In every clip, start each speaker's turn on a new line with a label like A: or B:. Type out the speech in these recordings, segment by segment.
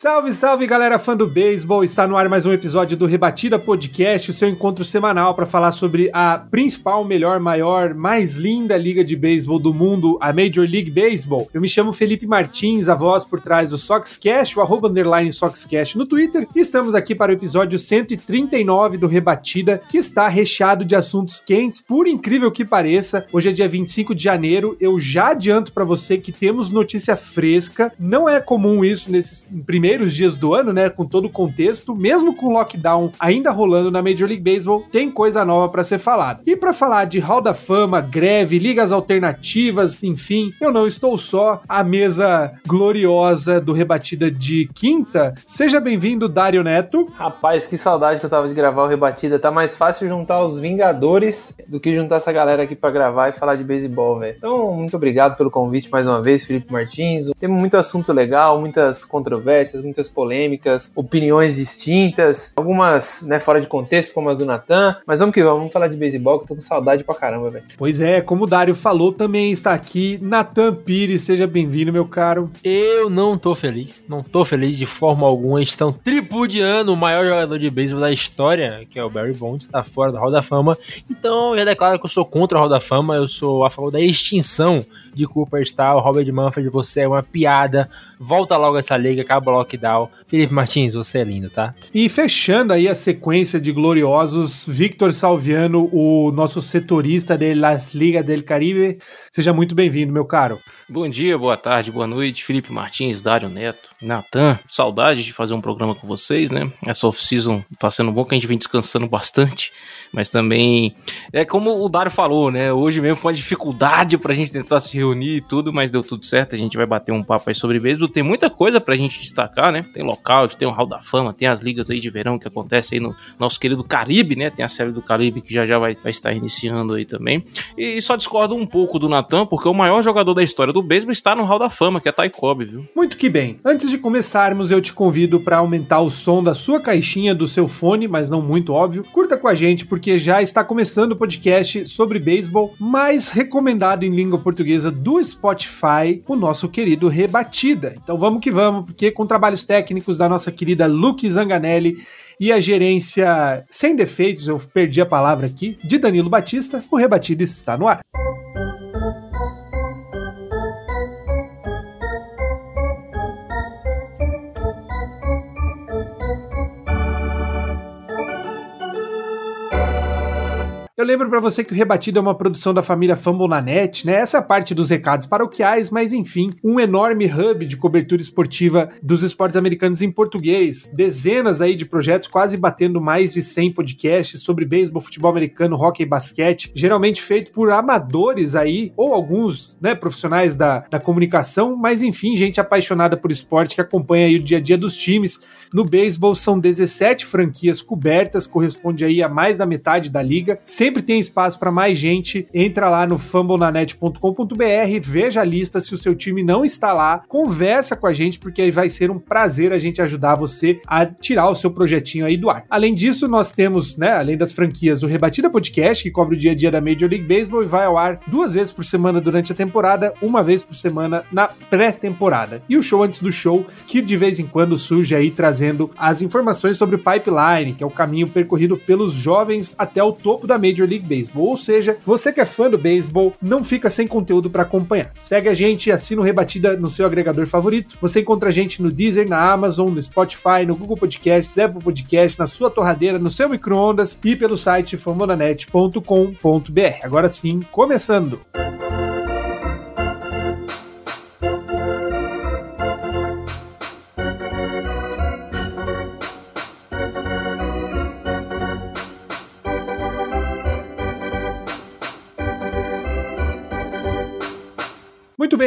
A: Salve, salve galera fã do beisebol! Está no ar mais um episódio do Rebatida Podcast, o seu encontro semanal para falar sobre a principal, melhor, maior, mais linda liga de beisebol do mundo, a Major League Baseball. Eu me chamo Felipe Martins, a voz por trás do Soxcast, o arroba underline Soxcast no Twitter, e estamos aqui para o episódio 139 do Rebatida, que está recheado de assuntos quentes, por incrível que pareça. Hoje é dia 25 de janeiro, eu já adianto para você que temos notícia fresca, não é comum isso nesses primeiros primeiros dias do ano, né, com todo o contexto, mesmo com o lockdown ainda rolando na Major League Baseball, tem coisa nova para ser falada. E para falar de Hall da Fama, greve, ligas alternativas, enfim, eu não estou só, a mesa gloriosa do Rebatida de quinta. Seja bem-vindo, Dário Neto.
B: Rapaz, que saudade que eu tava de gravar o Rebatida. Tá mais fácil juntar os Vingadores do que juntar essa galera aqui para gravar e falar de beisebol, velho. Então, muito obrigado pelo convite mais uma vez, Felipe Martins. Temos muito assunto legal, muitas controvérsias, muitas polêmicas, opiniões distintas, algumas, né, fora de contexto, como as do Natan. Mas vamos que vamos, vamos falar de beisebol, que eu tô com saudade pra caramba, velho.
A: Pois é, como o Dário falou, também está aqui Natan Pires. Seja bem-vindo, meu caro.
C: Eu não tô feliz, não tô feliz de forma alguma. Estão tripudiando o maior jogador de beisebol da história, que é o Barry Bonds, está fora da Hall da Fama. Então, eu já declaro que eu sou contra a Hall da Fama, eu sou a favor da extinção de Cooper Star. O Robert Manfred, você é uma piada. Volta logo essa liga, acaba o lockdown. Felipe Martins, você é lindo, tá?
A: E fechando aí a sequência de gloriosos, Victor Salviano, o nosso setorista de Las Ligas del Caribe. Seja muito bem-vindo, meu caro.
D: Bom dia, boa tarde, boa noite, Felipe Martins, Dário Neto, Natan. Saudade de fazer um programa com vocês, né? Essa off-season tá sendo bom que a gente vem descansando bastante, mas também é como o Dário falou, né? Hoje mesmo foi uma dificuldade pra gente tentar se reunir e tudo, mas deu tudo certo. A gente vai bater um papo aí sobre beisebol. Tem muita coisa pra gente destacar, né? Tem lockout, tem o Hall da Fama, tem as ligas aí de verão que acontece aí no nosso querido Caribe, né? Tem a série do Caribe que já já vai, vai estar iniciando aí também. E só discordo um pouco do Natan, porque o maior jogador da história do beisebol está no Hall da Fama, que é Ty Cobb, viu?
A: Muito que bem. Antes de começarmos, eu te convido para aumentar o som da sua caixinha do seu fone, mas não muito óbvio. Curta com a gente, porque já está começando o podcast sobre beisebol mais recomendado em língua portuguesa do Spotify, o nosso querido Rebatida. Então vamos que vamos, porque com trabalhos técnicos da nossa querida Luke Zanganelli e a gerência sem defeitos, eu perdi a palavra aqui, de Danilo Batista, o Rebatida está no ar. Eu lembro para você que o Rebatido é uma produção da família Fambonanet, né? Essa é a parte dos recados paroquiais, mas enfim, um enorme hub de cobertura esportiva dos esportes americanos em português. Dezenas aí de projetos, quase batendo mais de 100 podcasts sobre beisebol, futebol americano, hockey e basquete, geralmente feito por amadores aí, ou alguns, né, profissionais da, da comunicação, mas enfim, gente apaixonada por esporte que acompanha aí o dia a dia dos times. No beisebol são 17 franquias cobertas, corresponde aí a mais da metade da liga. Sempre tem espaço para mais gente. Entra lá no fambonanet.com.br, veja a lista se o seu time não está lá, conversa com a gente porque aí vai ser um prazer a gente ajudar você a tirar o seu projetinho aí do ar. Além disso, nós temos, né, além das franquias do Rebatida Podcast, que cobre o dia a dia da Major League Baseball e vai ao ar duas vezes por semana durante a temporada, uma vez por semana na pré-temporada. E o show antes do show, que de vez em quando surge aí trazendo as informações sobre o pipeline, que é o caminho percorrido pelos jovens até o topo da Major League Baseball. Ou seja, você que é fã do beisebol, não fica sem conteúdo para acompanhar. Segue a gente e assina o Rebatida no seu agregador favorito. Você encontra a gente no Deezer, na Amazon, no Spotify, no Google Podcasts, Apple Podcasts, na sua torradeira, no seu micro-ondas e pelo site famonanet.com.br. Agora sim, começando! Muito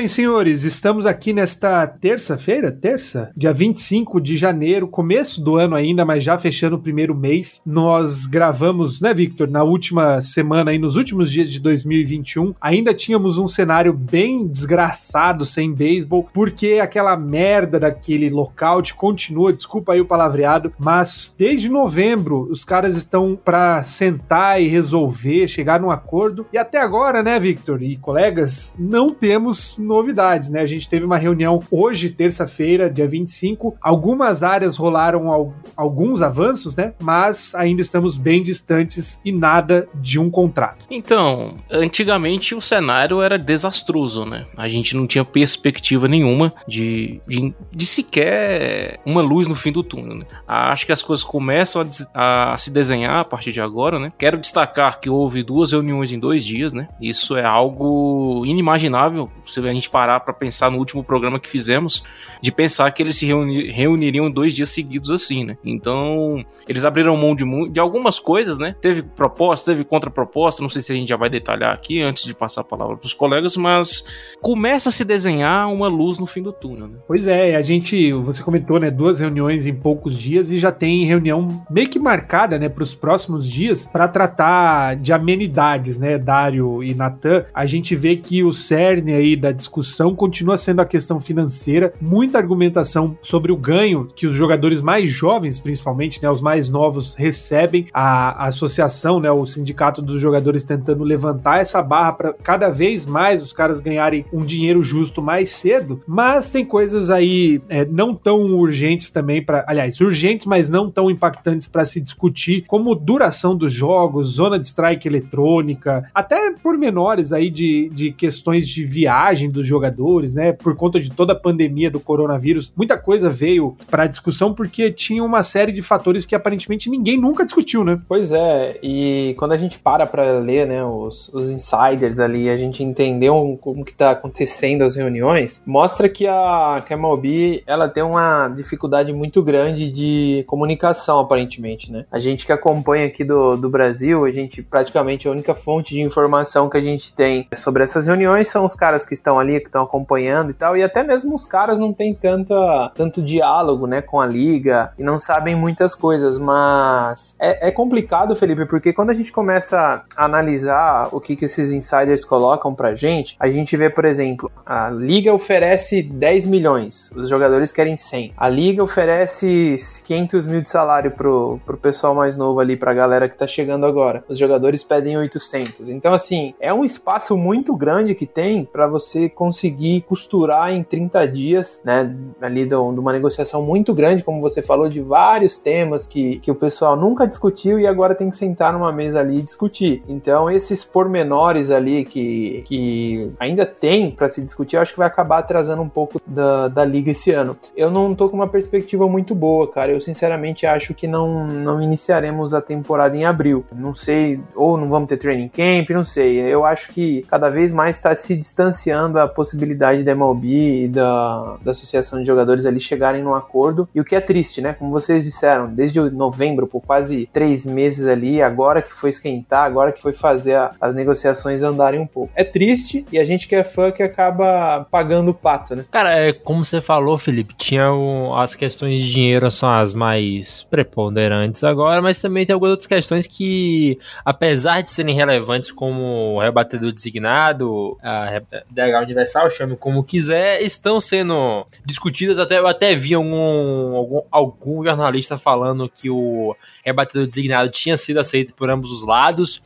A: bem, senhores, estamos aqui nesta terça-feira, terça, dia 25 de janeiro, começo do ano ainda, mas já fechando o primeiro mês. Nós gravamos, né, Victor, na última semana aí, nos últimos dias de 2021, ainda tínhamos um cenário bem desgraçado sem beisebol, porque aquela merda daquele lockout continua, desculpa aí o palavreado, mas desde novembro os caras estão para sentar e resolver, chegar num acordo. E até agora, né, Victor e colegas, não temos novidades, né? A gente teve uma reunião hoje, terça-feira, dia 25. Algumas áreas rolaram al alguns avanços, né? Mas ainda estamos bem distantes e nada de um contrato.
D: Então, antigamente o cenário era desastroso, né? A gente não tinha perspectiva nenhuma de, de, de sequer uma luz no fim do túnel, né? Acho que as coisas começam a, a se desenhar a partir de agora, né? Quero destacar que houve duas reuniões em dois dias, né? Isso é algo inimaginável a gente parar para pensar no último programa que fizemos, de pensar que eles se reuni reuniriam dois dias seguidos assim, né? Então, eles abriram mão de, de algumas coisas, né? Teve proposta, teve contraproposta, não sei se a gente já vai detalhar aqui antes de passar a palavra para os colegas, mas começa a se desenhar uma luz no fim do túnel, né?
A: Pois é, a gente, você comentou, né, duas reuniões em poucos dias e já tem reunião meio que marcada, né, para os próximos dias para tratar de amenidades, né, Dário e Natan. A gente vê que o cerne aí da discussão continua sendo a questão financeira, muita argumentação sobre o ganho que os jogadores mais jovens, principalmente, né, os mais novos, recebem. A, a associação, né, o sindicato dos jogadores tentando levantar essa barra para cada vez mais os caras ganharem um dinheiro justo mais cedo, mas tem coisas aí é, não tão urgentes também para, aliás, urgentes, mas não tão impactantes para se discutir, como duração dos jogos, zona de strike eletrônica, até pormenores aí de, de questões de viagem viagem dos jogadores, né? Por conta de toda a pandemia do coronavírus, muita coisa veio para discussão porque tinha uma série de fatores que aparentemente ninguém nunca discutiu, né?
B: Pois é, e quando a gente para para ler, né, os, os insiders ali, a gente entendeu como que tá acontecendo as reuniões, mostra que a, que a MLB, ela tem uma dificuldade muito grande de comunicação, aparentemente, né? A gente que acompanha aqui do, do Brasil, a gente praticamente a única fonte de informação que a gente tem sobre essas reuniões são os caras que estão ali, que estão acompanhando e tal, e até mesmo os caras não têm tanta, tanto diálogo, né, com a liga e não sabem muitas coisas, mas é, é complicado, Felipe, porque quando a gente começa a analisar o que, que esses insiders colocam pra gente, a gente vê, por exemplo, a liga oferece 10 milhões, os jogadores querem 100. A liga oferece 500 mil de salário pro, pro pessoal mais novo ali, pra galera que tá chegando agora. Os jogadores pedem 800. Então, assim, é um espaço muito grande que tem para você você conseguir costurar em 30 dias, né, ali de uma negociação muito grande, como você falou, de vários temas que, que o pessoal nunca discutiu e agora tem que sentar numa mesa ali e discutir. Então, esses pormenores ali que, que ainda tem para se discutir, eu acho que vai acabar atrasando um pouco da, da liga esse ano. Eu não tô com uma perspectiva muito boa, cara. Eu sinceramente acho que não, não iniciaremos a temporada em abril. Não sei, ou não vamos ter training camp, não sei. Eu acho que cada vez mais está se distanciando a possibilidade da MLB e da, da Associação de Jogadores ali chegarem num acordo. E o que é triste, né? Como vocês disseram, desde novembro, por quase três meses ali, agora que foi esquentar, agora que foi fazer a, as negociações andarem um pouco. É triste e a gente que é fã que acaba pagando o pato, né?
C: Cara, é como você falou, Felipe, tinha o, as questões de dinheiro são as mais preponderantes agora, mas também tem algumas outras questões que, apesar de serem relevantes como rebatedor designado, a, DH Universal, chame como quiser, estão sendo discutidas. Até, eu até vi algum, algum, algum jornalista falando que o rebatedor designado tinha sido aceito por ambos os lados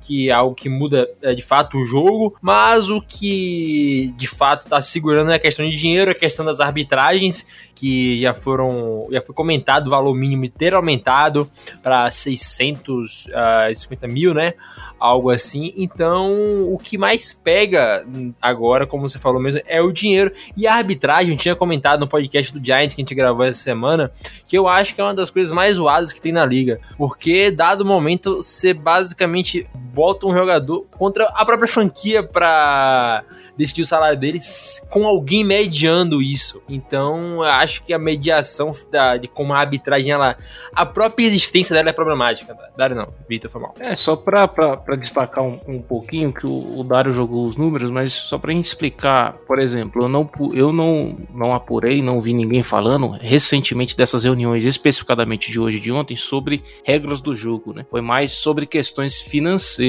C: que é algo que muda é, de fato o jogo, mas o que de fato está segurando é a questão de dinheiro, a questão das arbitragens, que já foram, já foi comentado o valor mínimo ter aumentado para 650 uh, mil, né? algo assim. Então, o que mais pega agora, como você falou mesmo, é o dinheiro. E a arbitragem, eu tinha comentado no podcast do Giants que a gente gravou essa semana, que eu acho que é uma das coisas mais zoadas que tem na liga. Porque, dado o momento, você basicamente bota um jogador contra a própria franquia pra decidir o salário deles com alguém mediando isso. Então, eu acho que a mediação da, de como a arbitragem, ela, a própria existência dela é problemática. Dário não, Vitor foi mal.
D: É, só pra destacar um, um pouquinho, que o, o Dário jogou os números, mas só pra gente explicar, por exemplo, eu não, eu não, não apurei, não vi ninguém falando recentemente dessas reuniões, especificadamente de hoje e de ontem, sobre regras do jogo, né? Foi mais sobre questões financeiras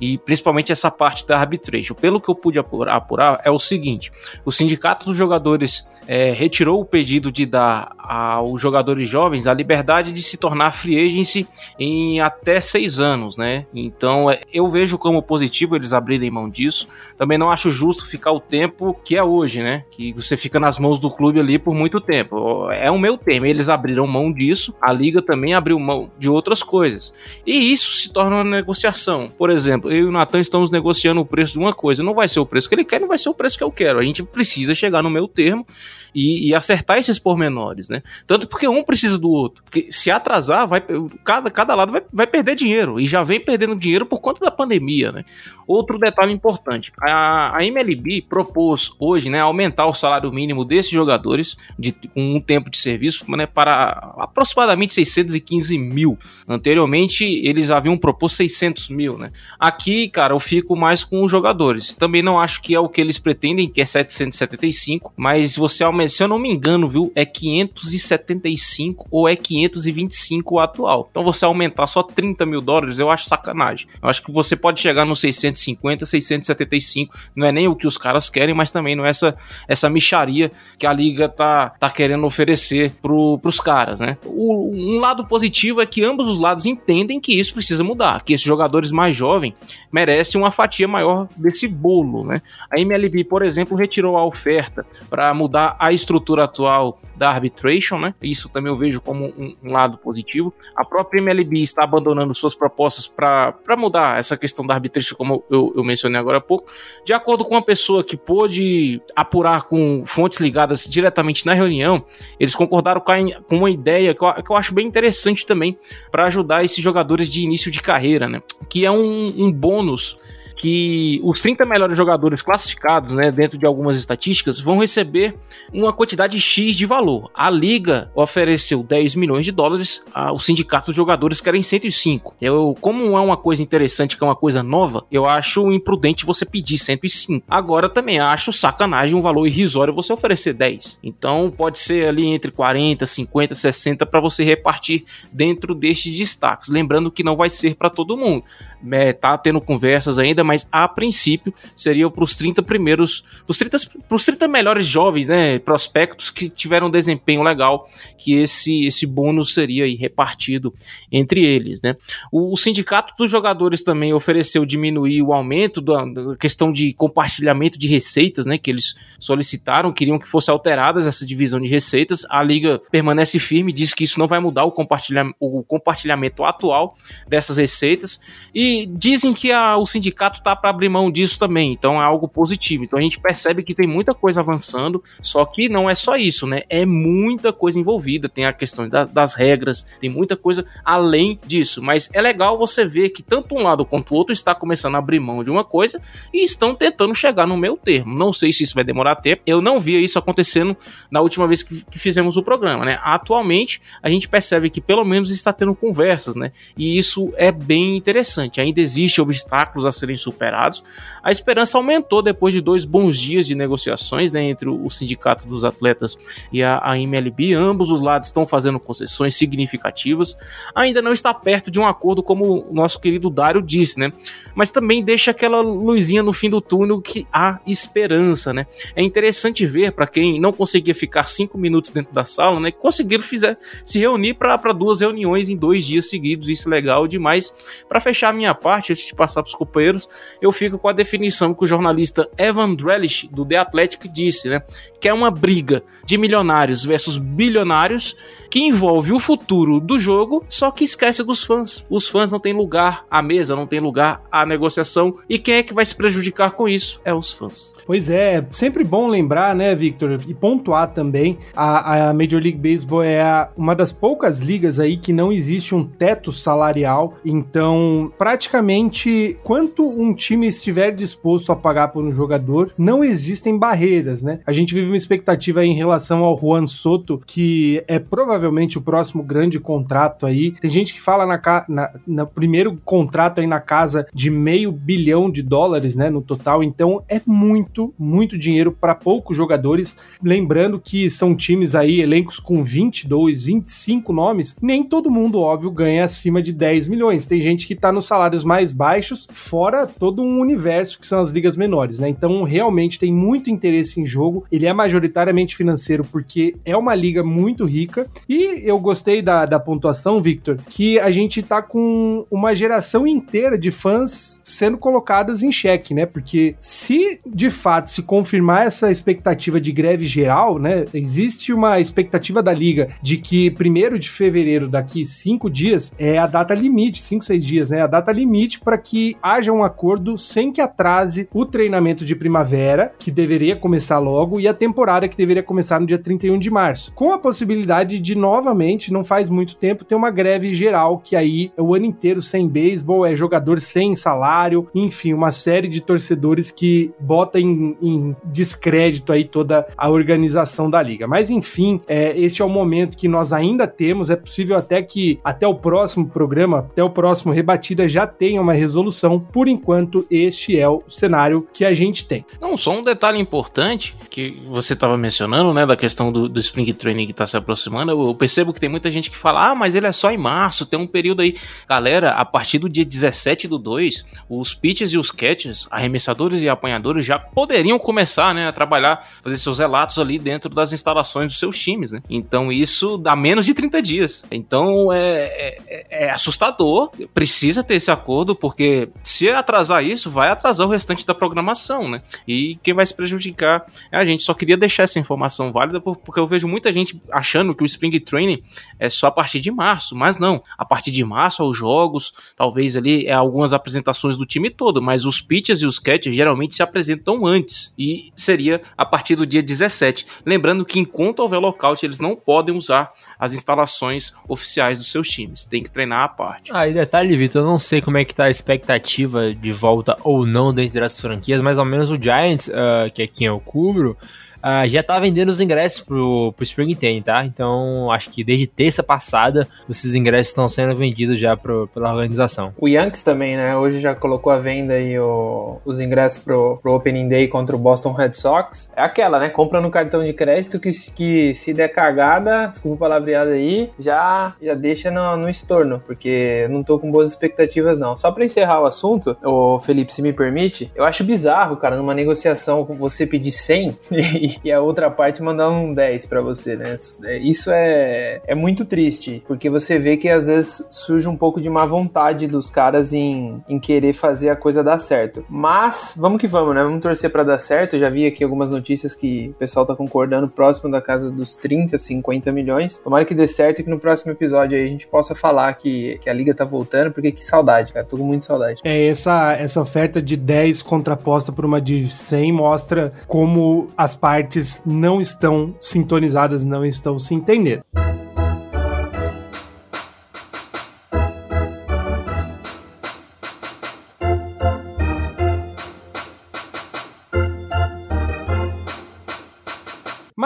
D: e principalmente essa parte da arbitration. Pelo que eu pude apurar, apurar é o seguinte: o sindicato dos jogadores é, retirou o pedido de dar aos jogadores jovens a liberdade de se tornar free agency em até seis anos, né? Então é, eu vejo como positivo eles abrirem mão disso. Também não acho justo ficar o tempo que é hoje, né? Que você fica nas mãos do clube ali por muito tempo. É o meu termo. Eles abriram mão disso, a liga também abriu mão de outras coisas. E isso se torna uma negociação. Por exemplo, eu e o Natan estamos negociando o preço de uma coisa. Não vai ser o preço que ele quer, não vai ser o preço que eu quero. A gente precisa chegar no meu termo e, e acertar esses pormenores, né? Tanto porque um precisa do outro. Porque se atrasar, vai, cada, cada lado vai, vai perder dinheiro. E já vem perdendo dinheiro por conta da pandemia, né? Outro detalhe importante: a, a MLB propôs hoje, né, aumentar o salário mínimo desses jogadores de, com um tempo de serviço né, para aproximadamente 615 mil. Anteriormente, eles haviam proposto 600 mil, né? Aqui, cara, eu fico mais com os jogadores. Também não acho que é o que eles pretendem, que é 775, mas você aumenta, se eu não me engano, viu, é 575 ou é 525 o atual. Então você aumentar só 30 mil dólares, eu acho sacanagem. Eu acho que você pode chegar no 650, 675, não é nem o que os caras querem, mas também não é essa, essa micharia que a liga tá, tá querendo oferecer pro, pros caras, né? O, um lado positivo é que ambos os lados entendem que isso precisa mudar, que esses jogadores mais jovens merecem uma fatia maior desse bolo, né? A MLB, por exemplo, retirou a oferta para mudar a estrutura atual da arbitration, né? Isso também eu vejo como um, um lado positivo. A própria MLB está abandonando suas propostas para mudar essa questão da arbitration, como eu, eu mencionei agora há pouco. De acordo com uma pessoa que pôde apurar com fontes ligadas diretamente na reunião, eles concordaram com, uma ideia que eu acho bem interessante também para ajudar esses jogadores de início de carreira, né? Que é um, um bônus que os 30 melhores jogadores classificados, né, dentro de algumas estatísticas, vão receber uma quantidade X de valor. A liga ofereceu 10 milhões de dólares, a, o sindicato dos jogadores querem 105. Eu, como é uma coisa interessante, que é uma coisa nova, eu acho imprudente você pedir 105. Agora também acho sacanagem um valor irrisório você oferecer 10. Então pode ser ali entre 40, 50, 60 para você repartir dentro destes destaques. Lembrando que não vai ser para todo mundo. É, tá tendo conversas ainda, mas a princípio seria para os 30 primeiros, os 30, pros 30 melhores jovens, né, prospectos que tiveram um desempenho legal, que esse esse bônus seria repartido entre eles, né? O, o sindicato dos jogadores também ofereceu diminuir o aumento da, da, questão de compartilhamento de receitas, né, que eles solicitaram, queriam que fosse alteradas essa divisão de receitas. A liga permanece firme, diz que isso não vai mudar o, compartilha, o compartilhamento atual dessas receitas e dizem que a, o sindicato tá para abrir mão disso também, então é algo positivo. Então a gente percebe que tem muita coisa avançando, só que não é só isso, né? É muita coisa envolvida, tem a questão da, das regras, tem muita coisa além disso, mas é legal você ver que tanto um lado quanto o outro está começando a abrir mão de uma coisa e estão tentando chegar no meu termo. Não sei se isso vai demorar tempo, eu não via isso acontecendo na última vez que, que fizemos o programa, né? Atualmente a gente percebe que pelo menos está tendo conversas, né? E isso é bem interessante. Ainda existe obstáculos a serem superados. A esperança aumentou depois de dois bons dias de negociações né, entre o sindicato dos atletas e a, a MLB. Ambos os lados estão fazendo concessões significativas. Ainda não está perto de um acordo, como o nosso querido Dário disse, né? Mas também deixa aquela luzinha no fim do túnel que há esperança, né? É interessante ver para quem não conseguia ficar cinco minutos dentro da sala, né? Conseguiram fizer, se reunir para duas reuniões em dois dias seguidos. Isso é legal demais. Para fechar a minha parte, antes de passar para os companheiros, eu fico com a definição que o jornalista Evan Drellish, do The Athletic, disse, né? Que é uma briga de milionários versus bilionários que envolve o futuro do jogo, só que esquece dos fãs. Os fãs não têm lugar à mesa, não tem lugar à negociação. E quem é que vai se prejudicar com isso? É os fãs.
A: Pois é, sempre bom lembrar, né, Victor, e pontuar também, a, a Major League Baseball é a, uma das poucas ligas aí que não existe um teto salarial, então praticamente quanto um time estiver disposto a pagar por um jogador, não existem barreiras, né? A gente vive uma expectativa em relação ao Juan Soto, que é provavelmente o próximo grande contrato aí. Tem gente que fala na, na, na primeiro contrato aí na casa de meio bilhão de dólares, né, no total, então é muito, muito dinheiro para poucos jogadores. Lembrando que são times aí, elencos com 22, 25 nomes, nem todo mundo, óbvio, ganha acima de 10 milhões. Tem gente que tá nos salários mais baixos, fora todo um universo que são as ligas menores, né? Então, realmente tem muito interesse em jogo. Ele é majoritariamente financeiro porque é uma liga muito rica. E eu gostei da, da pontuação, Victor, que a gente tá com uma geração inteira de fãs sendo colocadas em xeque, né? Porque se de fato se confirmar essa expectativa de greve geral, né? Existe uma expectativa da liga de que primeiro de fevereiro, daqui cinco dias, é a data limite, cinco, seis dias, né? A data limite para que haja um acordo sem que atrase o treinamento de primavera, que deveria começar logo, e a temporada que deveria começar no dia 31 de março. Com a possibilidade de, novamente, não faz muito tempo, ter uma greve geral, que aí é o ano inteiro sem beisebol, é jogador sem salário, enfim, uma série de torcedores que bota em em, descrédito aí toda a organização da liga. Mas enfim, é, este é o momento que nós ainda temos. É possível até que até o próximo programa, até o próximo rebatida já tenha uma resolução. Por enquanto, este é o cenário que a gente tem.
D: Não, só um detalhe importante que você estava mencionando, né, da questão do, do Spring Training que está se aproximando. Eu percebo que tem muita gente que fala, ah, mas ele é só em março, tem um período aí. Galera, a partir do dia 17 do 2, os pitchers e os catchers, arremessadores e apanhadores já poderiam começar né, a trabalhar, fazer seus relatos ali dentro das instalações dos seus times. Né? Então isso dá menos de 30 dias. Então é, é, é assustador, precisa ter esse acordo, porque se atrasar isso, vai atrasar o restante da programação. Né? E quem vai se prejudicar é a gente. Só queria deixar essa informação válida, porque eu vejo muita gente achando que o Spring Training é só a partir de março, mas não. A partir de março, aos jogos, talvez ali é algumas apresentações do time todo, mas os pitchers e os catchers geralmente se apresentam antes antes e seria a partir do dia 17. Lembrando que enquanto houver lockout, eles não podem usar as instalações oficiais dos seus times. Tem que treinar à parte.
C: Ah, e detalhe, Vitor, eu não sei como é que tá a expectativa de volta ou não dentro das franquias, mas ao menos o Giants, uh, que é quem eu cubro, uh, já tá vendendo os ingressos pro, pro Spring Training, tá? Então, acho que desde terça passada, esses ingressos estão sendo vendidos já pro, pela organização.
B: O Yankees também, né? Hoje já colocou à venda aí o, os ingressos pro, pro Opening Day contra o Boston Red Sox. É aquela, né? Compra no cartão de crédito que, que se der cagada, desculpa o palavreado aí, já, já deixa no, no estorno, porque não tô com boas expectativas, não. Só pra encerrar o assunto, o Felipe, se me permite, eu acho bizarro, cara, numa negociação você pedir 100 e, e a outra parte mandar um 10 para você, né? Isso é, é muito triste, porque você vê que às vezes surge um pouco de má vontade dos caras em, em querer fazer a coisa dar certo. Mas vamos que vamos, né? Vamos torcer para dar certo. Eu já vi aqui algumas notícias que o pessoal tá concordando próximo da casa dos 30, 50 milhões. Tomara que dê certo e que no próximo episódio aí a gente possa falar que, que a liga tá voltando, porque que saudade, cara. Tô com muita saudade.
A: É, essa, essa oferta de 10 contraposta por uma de 100 mostra como as partes partes não estão sintonizadas, não estão se entendendo.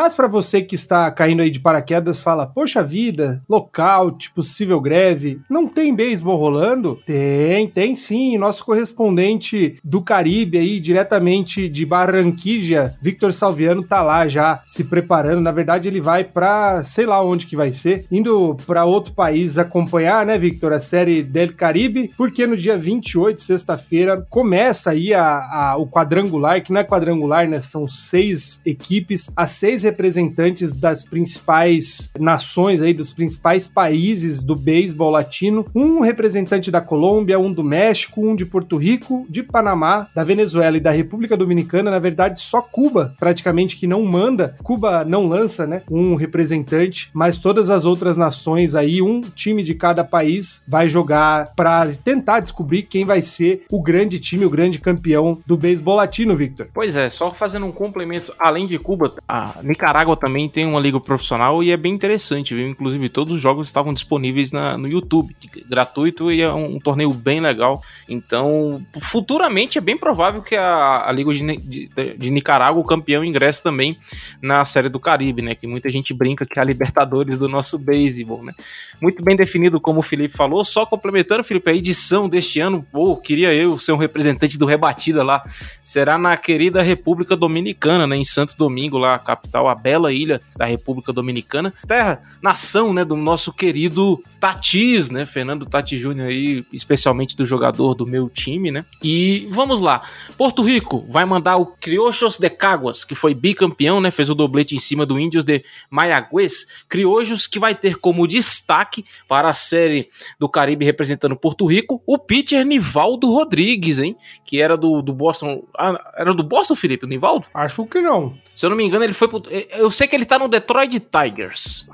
A: Mas para você que está caindo aí de paraquedas, fala: Poxa vida, lockout, possível greve, não tem beisebol rolando? Tem, tem sim. Nosso correspondente do Caribe aí, diretamente de Barranquilla, Victor Salviano, tá lá já se preparando. Na verdade, ele vai para sei lá onde que vai ser, indo para outro país acompanhar, né, Victor, a série Del Caribe, porque no dia 28, sexta-feira, começa aí a, a, o quadrangular, que não é quadrangular, né? São seis equipes, as seis representantes das principais nações aí, dos principais países do beisebol latino, um representante da Colômbia, um do México, um de Porto Rico, de Panamá, da Venezuela e da República Dominicana, na verdade só Cuba, praticamente que não manda, Cuba não lança, né, um representante, mas todas as outras nações aí, um time de cada país vai jogar para tentar descobrir quem vai ser o grande time, o grande campeão do beisebol latino, Victor.
D: Pois é, só fazendo um complemento, além de Cuba, a Nicarágua também tem uma liga profissional e é bem interessante, viu? Inclusive, todos os jogos estavam disponíveis na, no YouTube, gratuito e é um, um torneio bem legal. Então, futuramente é bem provável que a, a Liga de, de, de Nicarágua, o campeão, ingresse também na Série do Caribe, né? Que muita gente brinca que é a Libertadores do nosso beisebol, né? Muito bem definido, como o Felipe falou. Só complementando, Felipe, a edição deste ano, pô, queria eu ser um representante do Rebatida lá. Será na querida República Dominicana, né? Em Santo Domingo, lá, capital, a bela ilha da República Dominicana. Terra, nação, né? Do nosso querido Tatis, né? Fernando Tati Júnior aí, especialmente do jogador do meu time, né? E vamos lá. Porto Rico vai mandar o Criollos de Caguas, que foi bicampeão, né? Fez o doblete em cima do Índios de Mayagüez. Criollos que vai ter como destaque para a série do Caribe representando Porto Rico, o pitcher Nivaldo Rodrigues, hein? Que era do, do Boston. Ah, era do Boston, Felipe, o Nivaldo?
A: Acho que não.
D: Se eu não me engano, ele foi pro, Eu sei que ele tá no Detroit Tigers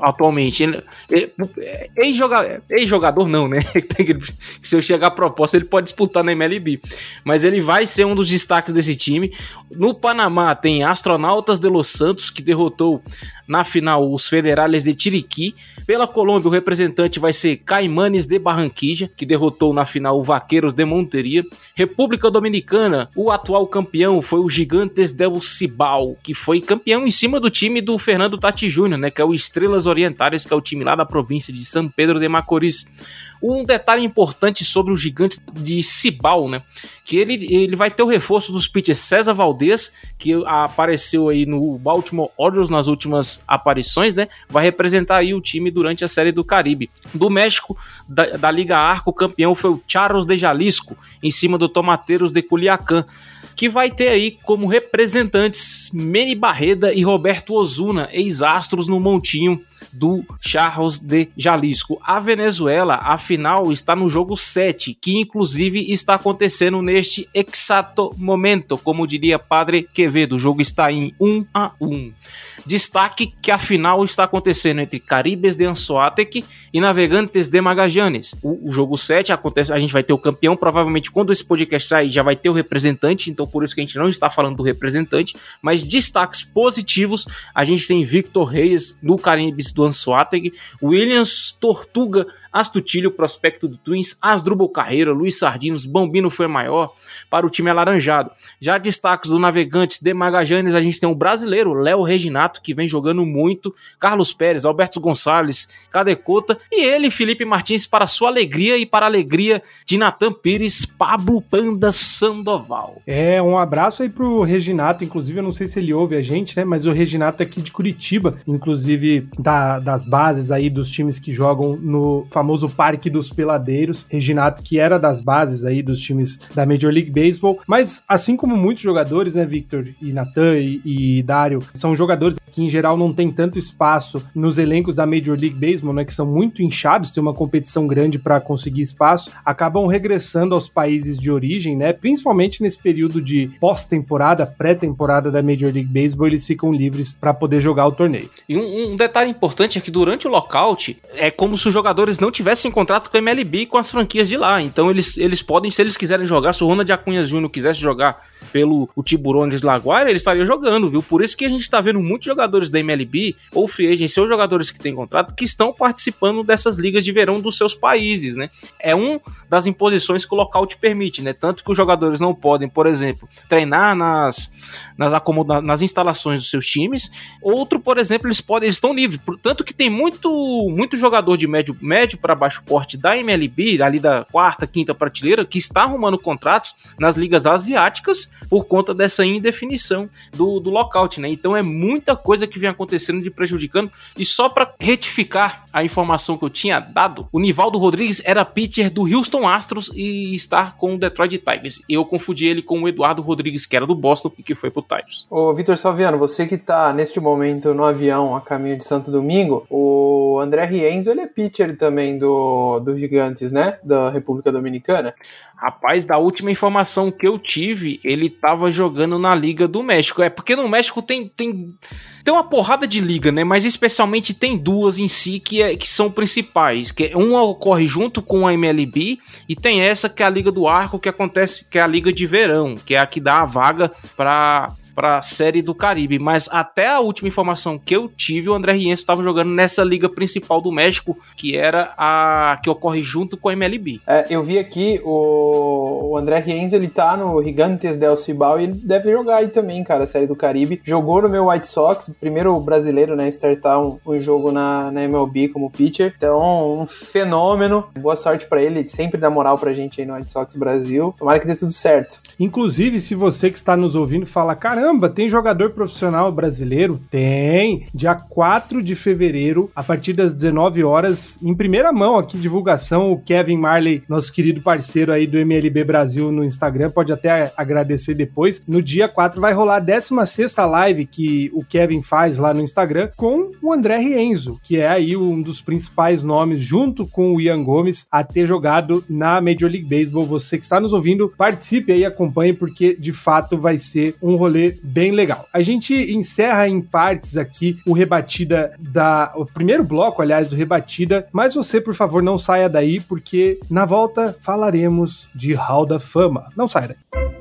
D: atualmente. Ele, ex-jogador, ex-jogador não, né? Se eu chegar a proposta, ele pode disputar na MLB. Mas ele vai ser um dos destaques desse time. No Panamá tem Astronautas de Los Santos, que derrotou na final os Federales de Chiriquí. Pela Colômbia, o representante vai ser Caimanes de Barranquilla, que derrotou na final o Vaqueiros de Monteria. República Dominicana, o atual campeão foi o Gigantes del Cibao, que foi campeão em cima do time do Fernando Tati Júnior, né, que é o Estrelas Orientais, que é o time lá da província de São Pedro de Macorís. Um detalhe importante sobre o gigante de Cibao, né? Que ele, ele vai ter o reforço dos pitchers César Valdez, que apareceu aí no Baltimore Orioles nas últimas aparições, né? Vai representar aí o time durante a Série do Caribe. Do México, da, da Liga Arco, o campeão foi o Charros de Jalisco, em cima do Tomateiros de Culiacán que vai ter aí como representantes Meni Barreda e Roberto Ozuna, ex-astros no montinho do Charros de Jalisco. A Venezuela, afinal, está no jogo 7, que inclusive está acontecendo neste exato momento, como diria Padre Quevedo. O jogo está em 1 a 1. Destaque que a final está acontecendo entre Caribes de Anzoátegui e Navegantes de Magallanes. O, o, jogo 7 acontece, a gente vai ter o campeão, provavelmente quando esse podcast sair já vai ter o representante, então por isso que a gente não está falando do representante, mas destaques positivos, a gente tem Victor Reis do Caribes do Anzoátegui, Williams Tortuga Astutilho, prospecto do Twins, Asdrubal Carreira, Luiz Sardinos, Bambino foi maior para o time alaranjado. Já destaques do Navegantes de Magajanes, a gente tem o brasileiro Léo Reginato, que vem jogando muito, Carlos Pérez, Alberto Gonçalves, Cadecota e ele, Felipe Martins, para sua alegria e para a alegria de Natan Pires, Pablo Panda Sandoval.
A: É, um abraço aí pro Reginato, inclusive, eu não sei se ele ouve a gente, né, mas o Reginato é aqui de Curitiba, inclusive da, das bases aí dos times que jogam no famoso Parque dos Peladeiros, Reginato, que era das bases aí dos times da Major League Baseball, mas assim como muitos jogadores, né, Victor e Natan e, e Dário, são jogadores que em geral não tem tanto espaço nos elencos da Major League Baseball, né, que são muito inchados, tem uma competição grande para conseguir espaço, acabam regressando aos países de origem, né, principalmente nesse período de pós-temporada, pré-temporada da Major League Baseball, eles ficam livres para poder jogar o torneio.
D: E um, um detalhe importante é que durante o lockout é como se os jogadores não tivessem contrato com a MLB e com as franquias de lá. Então eles, eles podem, se eles quiserem jogar, se o Ronald Acunha Jr. quisesse jogar pelo o Tiburones Laguaira, ele estaria jogando, viu? Por isso que a gente está vendo muitos jogadores da MLB ou free agents, ou jogadores que têm contrato, que estão participando dessas ligas de verão dos seus países, né? É um das imposições que o local te permite, né? Tanto que os jogadores não podem, por exemplo, treinar nas, nas, acomoda nas instalações dos seus times. Outro, por exemplo, eles podem, eles estão livres. Tanto que tem muito, muito jogador de médio, médio para baixo porte da MLB, ali da quarta, quinta prateleira, que está arrumando contratos nas ligas asiáticas por conta dessa indefinição do, do lockout, né? Então é muita coisa que vem acontecendo de prejudicando. E só para retificar a informação que eu tinha dado, o Nivaldo Rodrigues era pitcher do Houston Astros e está com o Detroit Tigers. Eu confundi ele com o Eduardo Rodrigues, que era do Boston e que foi pro Tigers.
B: Ô, Vitor Salviano, você que tá neste momento no avião a caminho de Santo Domingo, o André Rienzo, ele é pitcher também do, do Gigantes, né? Da República Dominicana.
D: Rapaz, da última informação que eu tive, ele tava jogando na Liga do México. É porque no México tem, tem, tem uma porrada de liga, né? Mas especialmente tem duas em si que, é, que são principais. Que é, uma ocorre junto com a MLB e tem essa que é a Liga do Arco, que acontece, que é a Liga de Verão, que é a que dá a vaga para para a série do Caribe, mas até a última informação que eu tive, o André Rienzo estava jogando nessa liga principal do México, que era a que ocorre junto com a MLB.
B: É, eu vi aqui o, o André Rienzo, ele tá no Gigantes del Cibao e ele deve jogar aí também, cara, a série do Caribe. Jogou no meu White Sox, primeiro brasileiro, né, startar um, um jogo na, na MLB como pitcher. Então, um fenômeno. Boa sorte para ele, sempre dá moral pra gente aí no White Sox Brasil. Tomara que dê tudo certo.
A: Inclusive, se você que está nos ouvindo fala, caramba, tem jogador profissional brasileiro? Tem. Dia 4 de fevereiro, a partir das 19 horas, em primeira mão aqui, divulgação, o Kevin Marley, nosso querido parceiro aí do MLB Brasil no Instagram, pode até agradecer depois. No dia 4 vai rolar a 16 live que o Kevin faz lá no Instagram com o André Rienzo, que é aí um dos principais nomes, junto com o Ian Gomes, a ter jogado na Major League Baseball. Você que está nos ouvindo, participe aí, acompanhe, porque de fato vai ser um rolê bem legal. A gente encerra em partes aqui o rebatida da o primeiro bloco, aliás, do rebatida, mas você, por favor, não saia daí porque na volta falaremos de Hall da Fama. Não saia daí.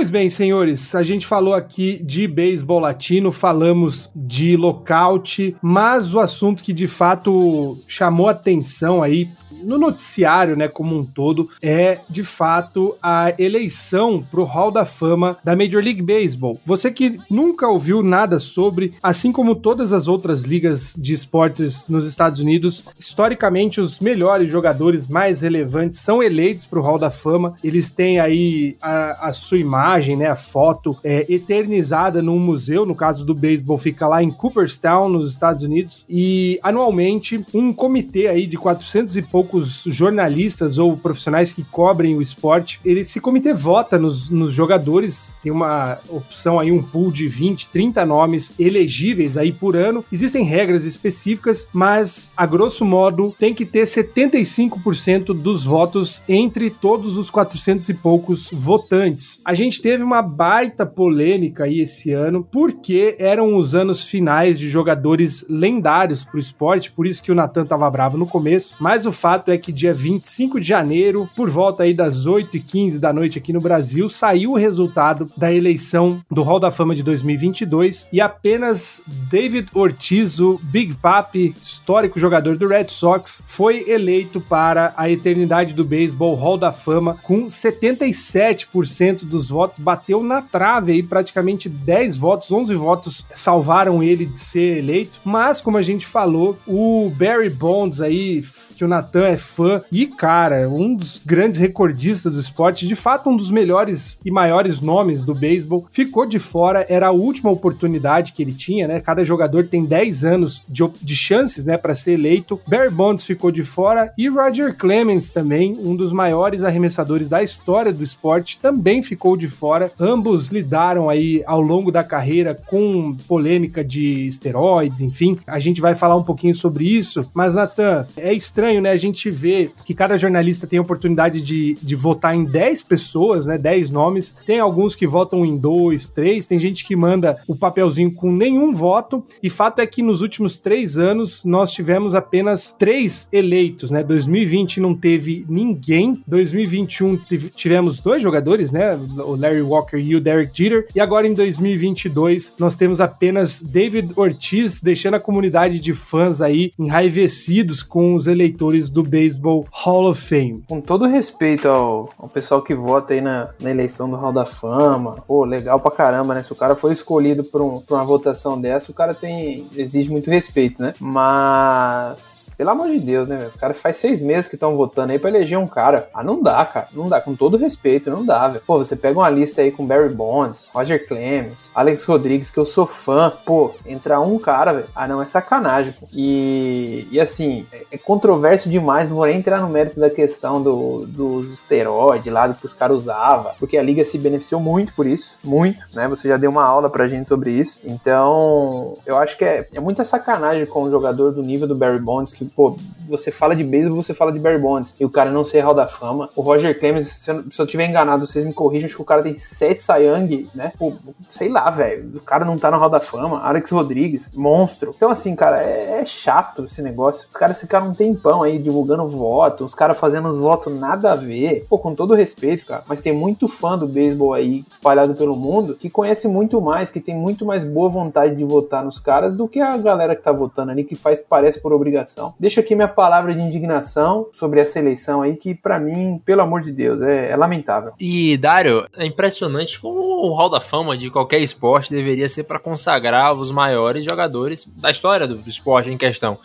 A: Pois bem, senhores, a gente falou aqui de beisebol latino, falamos de lockout, mas o assunto que de fato chamou atenção aí no noticiário, né, como um todo, é de fato a eleição pro Hall da Fama da Major League Baseball. Você que nunca ouviu nada sobre, assim como todas as outras ligas de esportes nos Estados Unidos, historicamente os melhores jogadores mais relevantes são eleitos pro Hall da Fama. Eles têm aí a, a sua imagem, né, a foto é, eternizada num museu, no caso do beisebol fica lá em Cooperstown, nos Estados Unidos, e anualmente um comitê aí de 400 e poucos poucos jornalistas ou profissionais que cobrem o esporte, ele, esse comitê vota nos, nos jogadores, tem uma opção aí, um pool de 20, 30 nomes elegíveis aí por ano. Existem regras específicas, mas a grosso modo tem que ter 75% dos votos entre todos os 400 e poucos votantes. A gente teve uma baita polêmica aí esse ano, porque eram os anos finais de jogadores lendários pro esporte, por isso que o Natan tava bravo no começo, mas o fato fato é que dia 25 de janeiro, por volta aí das 8h15 da noite aqui no Brasil, saiu o resultado da eleição do Hall da Fama de 2022 e apenas David Ortiz, o Big Papi, histórico jogador do Red Sox, foi eleito para a eternidade do beisebol Hall da Fama com 77% dos votos, bateu na trave aí praticamente 10 votos, 11 votos salvaram ele de ser eleito, mas como a gente falou, o Barry Bonds aí que o Natan é fã e, cara, um dos grandes recordistas do esporte, de fato um dos melhores e maiores nomes do beisebol, ficou de fora, era a última oportunidade que ele tinha, né? Cada jogador tem 10 anos de, de chances, né, para ser eleito. Barry Bonds ficou de fora e Roger Clemens também, um dos maiores arremessadores da história do esporte, também ficou de fora. Ambos lidaram aí ao longo da carreira com polêmica de esteroides, enfim. A gente vai falar um pouquinho sobre isso, mas Natan, é estranho estranho, né? A gente vê que cada jornalista tem a oportunidade de, de votar em 10 pessoas, né? 10 nomes. Tem alguns que votam em dois, três. Tem gente que manda o papelzinho com nenhum voto. E fato é que nos últimos três anos nós tivemos apenas três eleitos, né? 2020 não teve ninguém. 2021 tivemos dois jogadores, né? O Larry Walker e o Derek Jeter. E agora em 2022 nós temos apenas David Ortiz deixando a comunidade de fãs aí enraivecidos com os eleitores eleitores do Baseball Hall of Fame.
B: Com todo respeito ao, ao pessoal que vota aí na, na eleição do Hall da Fama, pô, legal pra caramba, né? Se o cara foi escolhido por, um, por uma votação dessa, o cara tem exige muito respeito, né? Mas, pelo amor de Deus, né? Os caras faz seis meses que estão votando aí pra eleger um cara. Ah, não dá, cara. Não dá. Com todo respeito, não dá, velho. Pô, você pega uma lista aí com Barry Bonds, Roger Clemens, Alex Rodrigues, que eu sou fã. Pô, entrar um cara, velho. Ah, não, é sacanagem, pô. E, e assim, é, é controverso demais. Não vou nem entrar no mérito da questão do, dos esteroides lá, do que os caras usavam. Porque a liga se beneficiou muito por isso. Muito, né? Você já deu uma aula pra gente sobre isso. Então, eu acho que é, é muita sacanagem com um jogador do nível do Barry Bonds, que, pô, você fala de beisebol, você fala de Barry Bonds, e o cara não ser Hall da Fama. O Roger Clemens, se eu, se eu tiver enganado, vocês me corrijam, acho que o cara tem sete Sayang, né? Pô, sei lá, velho. O cara não tá na Hall da Fama. Alex Rodrigues, monstro. Então, assim, cara, é, é chato esse negócio. Os caras ficaram um tempão aí divulgando voto, os caras fazendo os votos nada a ver. Pô, com todo respeito, cara, mas tem muito fã do beisebol aí espalhado pelo mundo que conhece muito mais, que tem muito mais boa vontade de votar nos caras do que a galera que tá votando ali, que faz parece por obrigação. Deixa aqui minha palavra de indignação sobre essa eleição aí, que para mim, pelo amor de Deus, é, é lamentável.
C: E, Dário, é impressionante como o Hall da Fama de qualquer esporte deveria ser para consagrar os maiores jogadores da história do esporte em questão.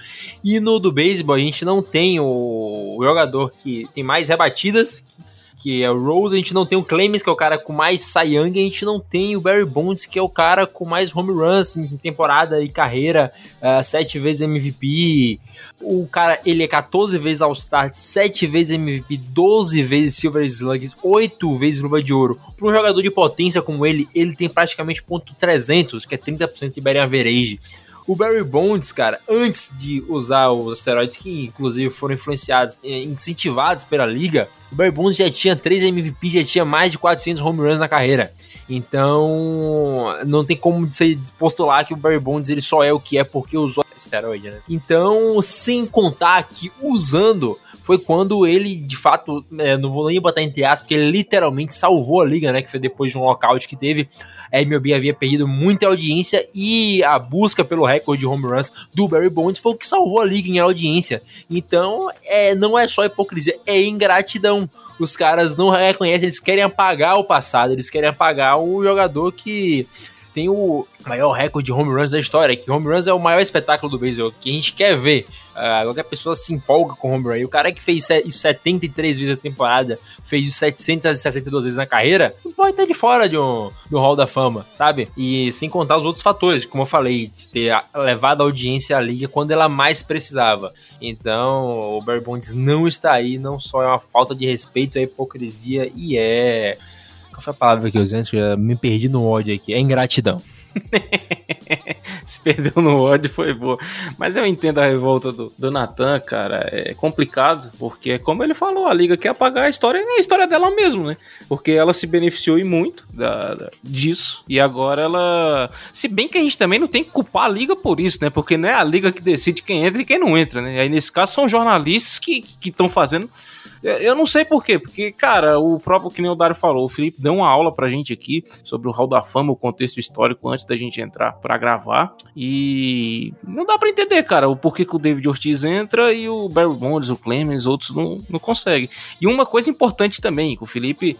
C: E no do beisebol, a gente não tem o jogador que tem mais rebatidas, é o Rose, a gente não tem o Clemens, que é o cara com mais Cy Young, a gente não tem o Barry Bonds, que é o cara com mais home runs em temporada e carreira, uh, sete vezes MVP. O cara, ele é 14 vezes All-Star, 7 vezes MVP, 12 vezes Silver Slugs, 8 vezes luva de ouro. Para um jogador de potência como ele, ele tem praticamente ponto 300, que é 30% de batting average. O Barry Bonds, cara, antes de usar os asteroides, que inclusive foram influenciados, eh, incentivados pela liga, o Barry Bonds já tinha 3 MVP, já tinha mais de 400 home runs na carreira. Então, não tem como ser postular que o Barry Bonds ele só é o que é porque usou esteroide, né? Então, sem contar que usando foi quando ele, de fato, é, não vou nem botar entre aspas, porque ele literalmente salvou a liga, né? Que foi depois de um lockout que teve. A MLB havia perdido muita audiência e a busca pelo recorde de home runs do Barry Bonds foi o que salvou a liga em audiência. Então, é, não é só hipocrisia, é ingratidão os caras não reconhecem, eles querem apagar o passado, eles querem apagar o jogador que tem o maior recorde de home runs da história, que home runs é o maior espetáculo do beisebol, que a gente quer ver. Uh, qualquer pessoa se empolga com home run. E o cara que fez isso 73 vezes na temporada, fez isso 762 vezes na carreira, não pode estar de fora de um, do Hall da Fama, sabe? E sem contar os outros fatores, como eu falei, de ter levado a audiência à liga quando ela mais precisava. Então, o Barry Bonds não está aí, não só é uma falta de respeito, é hipocrisia e é qual foi a palavra que eu usei antes? Eu me perdi no ódio aqui. É ingratidão.
D: Se perdeu no ódio foi boa. Mas eu entendo a revolta do, do Natan, cara. É complicado, porque, como ele falou, a liga quer apagar a história, é a história dela mesmo, né? Porque ela se beneficiou e muito da, da, disso. E agora ela. Se bem que a gente também não tem que culpar a liga por isso, né? Porque não é a liga que decide quem entra e quem não entra, né? Aí nesse caso são jornalistas que estão fazendo eu não sei por quê, porque, cara, o próprio, que nem o Dário falou, o Felipe deu uma aula pra gente aqui sobre o Hall da Fama, o contexto histórico antes da gente entrar pra gravar. E não dá pra entender, cara, o porquê que o David Ortiz entra e o Barry Bonds, o Clemens, outros não, não conseguem. E uma coisa importante também, que o Felipe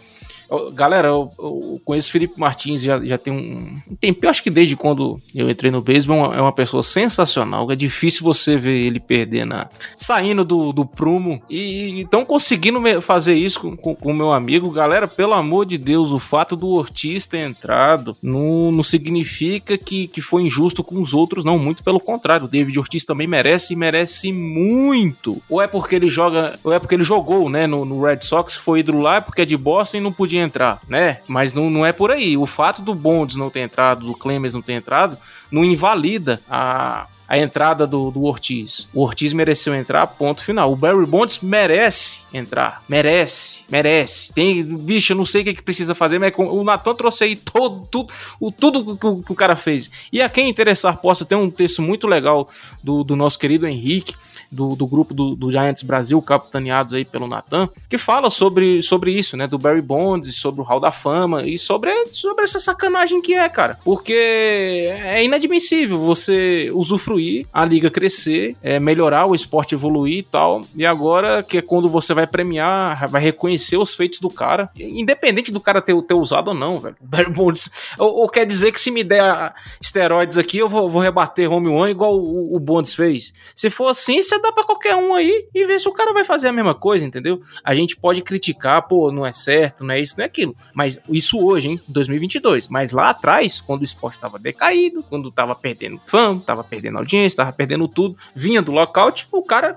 D: Galera, eu, eu conheço Felipe Martins já, já tem um, um tempo, eu acho que desde quando eu entrei no beisebol, é uma pessoa sensacional. É difícil você ver ele perder na. saindo do, do prumo. E estão conseguindo fazer isso com o meu amigo. Galera, pelo amor de Deus, o fato do Ortiz ter entrado não, não significa que, que foi injusto com os outros, não. Muito pelo contrário. O David Ortiz também merece e merece muito. Ou é porque ele joga. Ou é porque ele jogou, né? No, no Red Sox, foi ídolo lá, porque é de Boston e não podia entrar, né? Mas não, não é por aí. O fato do Bonds não ter entrado, do Clemens não ter entrado, não invalida a, a entrada do, do Ortiz. O Ortiz mereceu entrar, ponto final. O Barry Bonds merece entrar. Merece, merece. Tem, bicho, eu não sei o que, que precisa fazer, mas o Natan trouxe aí todo, tudo, o, tudo que o, que o cara fez. E a quem interessar possa ter um texto muito legal do, do nosso querido Henrique do, do grupo do, do, Giants Brasil, capitaneados aí pelo Natan, que fala sobre, sobre isso, né? Do Barry Bonds, sobre o Hall da Fama e sobre, sobre essa sacanagem que é, cara. Porque é inadmissível você usufruir construir a liga crescer, é, melhorar o esporte evoluir e tal. E agora que é quando você vai premiar, vai reconhecer os feitos do cara, independente do cara ter, ter usado ou não, velho. Barry Bonds. Ou, ou, quer dizer que se me der esteroides aqui, eu vou, vou rebater home one igual o, o Bonds fez. Se for assim, você dá pra qualquer um aí e ver se o cara vai fazer a mesma coisa, entendeu? A gente pode criticar, pô, não é certo, não é isso, não é aquilo. Mas isso hoje, hein, 2022. Mas lá atrás, quando o esporte tava decaído, quando tava perdendo fã, tava perdendo tava perdendo tudo, vinha do lockout, o cara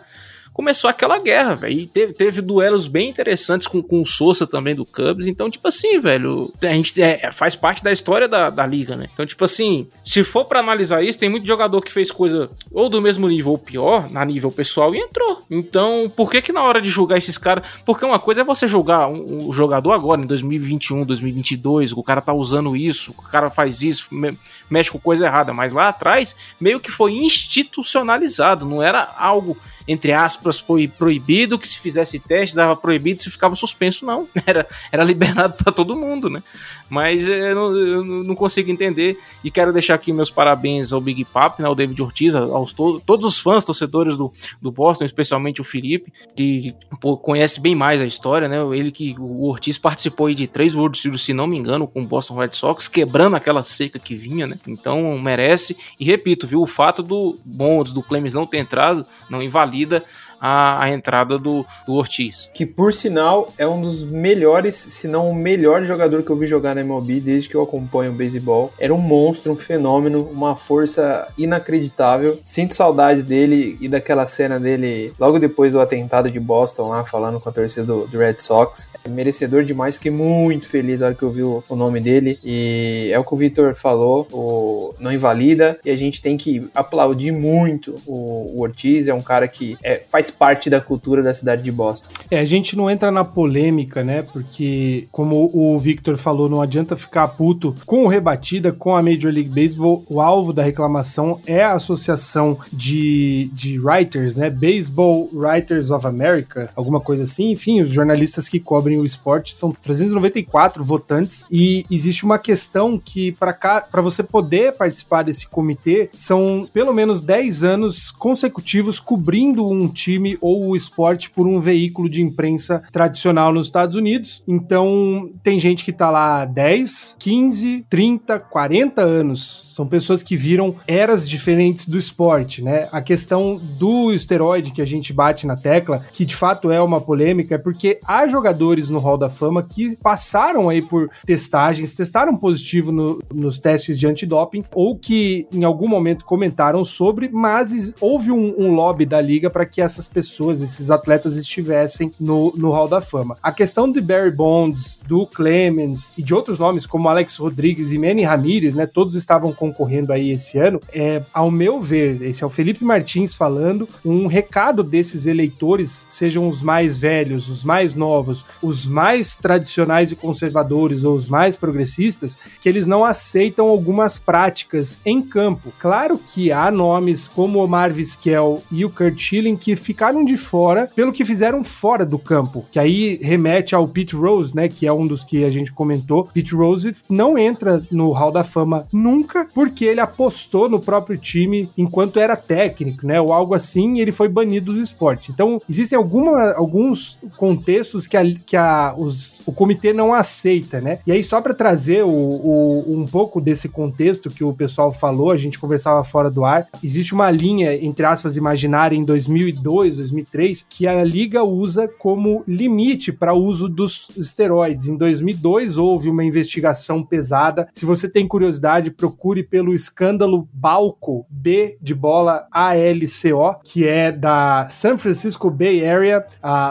D: começou aquela guerra, velho. E teve, teve, duelos bem interessantes com, com o Sousa também do Cubs. Então, tipo assim, velho, a gente é, faz parte da história da, da liga, né? Então, tipo assim, se for para analisar isso, tem muito jogador que fez coisa ou do mesmo nível ou pior, na nível pessoal, e entrou. Então, por que que na hora de julgar esses caras. Porque uma coisa é você julgar um, um, jogador agora, em 2021, 2022, o cara tá usando isso, o cara faz isso, me, mexe com coisa errada. Mas lá atrás, meio que foi institucionalizado, não era algo entre aspas, foi proibido, que se fizesse teste dava proibido, se ficava suspenso, não. Era, era liberado para todo mundo, né? Mas eu não, eu não, consigo entender e quero deixar aqui meus parabéns ao Big Papi, né, ao David Ortiz, aos to todos os fãs, torcedores do, do Boston, especialmente o Felipe, que pô, conhece bem mais a história, né? Ele que o Ortiz participou de três World Series, se não me engano, com o Boston Red Sox, quebrando aquela seca que vinha, né? Então merece. E repito, viu, o fato do Bonds, do Clemens não ter entrado, não invalida a, a entrada do, do Ortiz.
B: Que por sinal é um dos melhores, se não o melhor jogador que eu vi jogar na MLB desde que eu acompanho o beisebol. Era um monstro, um fenômeno, uma força inacreditável. Sinto saudade dele e daquela cena dele logo depois do atentado de Boston lá, falando com a torcida do, do Red Sox. É merecedor demais, fiquei muito feliz na hora que eu vi o, o nome dele. E é o que o Victor falou, o não invalida. E a gente tem que aplaudir muito o, o Ortiz, é um cara que é, faz parte da cultura da cidade de Boston.
A: É, a gente não entra na polêmica, né? Porque, como o Victor falou, não adianta ficar puto com o rebatida, com a Major League Baseball. O alvo da reclamação é a associação de, de writers, né? Baseball Writers of America, alguma coisa assim. Enfim, os jornalistas que cobrem o esporte são 394 votantes e existe uma questão que para você poder participar desse comitê são pelo menos 10 anos consecutivos cobrindo um time time ou o esporte por um veículo de imprensa tradicional nos Estados Unidos. Então, tem gente que tá lá 10, 15, 30, 40 anos. São pessoas que viram eras diferentes do esporte, né? A questão do esteroide que a gente bate na tecla, que de fato é uma polêmica, é porque há jogadores no Hall da Fama que passaram aí por testagens, testaram positivo no, nos testes de antidoping, ou que em algum momento comentaram sobre, mas houve um, um lobby da liga para que essas pessoas, esses atletas estivessem no, no Hall da Fama. A questão de Barry Bonds, do Clemens e de outros nomes como Alex Rodrigues e Manny Ramirez, né, todos estavam concorrendo aí esse ano, é, ao meu ver, esse é o Felipe Martins falando, um recado desses eleitores, sejam os mais velhos, os mais novos, os mais tradicionais e conservadores ou os mais progressistas, que eles não aceitam algumas práticas em campo. Claro que há nomes como o Omar Vizquel e o Kurt Schilling que ficam ficaram de fora pelo que fizeram fora do campo, que aí remete ao Pete Rose, né, que é um dos que a gente comentou. Pete Rose não entra no Hall da Fama nunca porque ele apostou no próprio time enquanto era técnico, né, ou algo assim, e ele foi banido do esporte. Então, existem alguma, alguns contextos que, a, que a, os, o comitê não aceita, né? E aí, só para trazer o, o, um pouco desse contexto que o pessoal falou, a gente conversava fora do ar, existe uma linha, entre aspas, imaginária em 2002 2002, 2003, que a liga usa como limite para o uso dos esteroides. Em 2002 houve uma investigação pesada. Se você tem curiosidade, procure pelo escândalo Balco, B de bola ALCO, que é da San Francisco Bay Area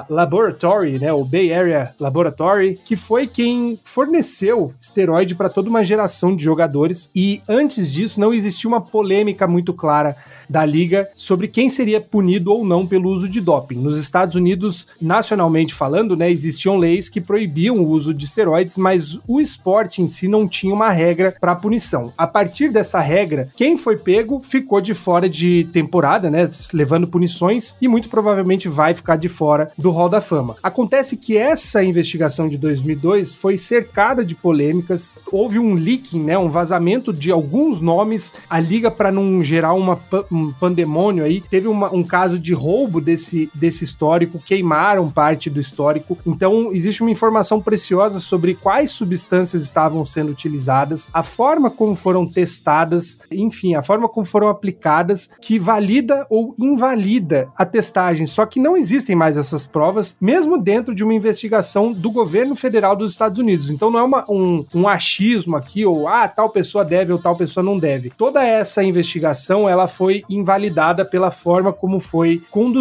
A: Laboratory, né, o Bay Area Laboratory, que foi quem forneceu esteroide para toda uma geração de jogadores e antes disso não existia uma polêmica muito clara da liga sobre quem seria punido ou não pelo pelo uso de doping. Nos Estados Unidos, nacionalmente falando, né, existiam leis que proibiam o uso de esteroides, mas o esporte em si não tinha uma regra para punição. A partir dessa regra, quem foi pego ficou de fora de temporada, né, levando punições e muito provavelmente vai ficar de fora do Hall da Fama. Acontece que essa investigação de 2002 foi cercada de polêmicas, houve um leaking, né, um vazamento de alguns nomes, a liga para não gerar uma, um pandemônio aí, teve uma, um caso de roubo desse, desse histórico, queimaram parte do histórico, então existe uma informação preciosa sobre quais substâncias estavam sendo utilizadas, a forma como foram testadas, enfim, a forma como foram aplicadas, que valida ou invalida a testagem, só que não existem mais essas provas, mesmo dentro de uma investigação do governo federal dos Estados Unidos. Então não é uma, um, um achismo aqui, ou ah, tal pessoa deve ou tal pessoa não deve. Toda essa investigação ela foi invalidada pela forma como foi conduzida.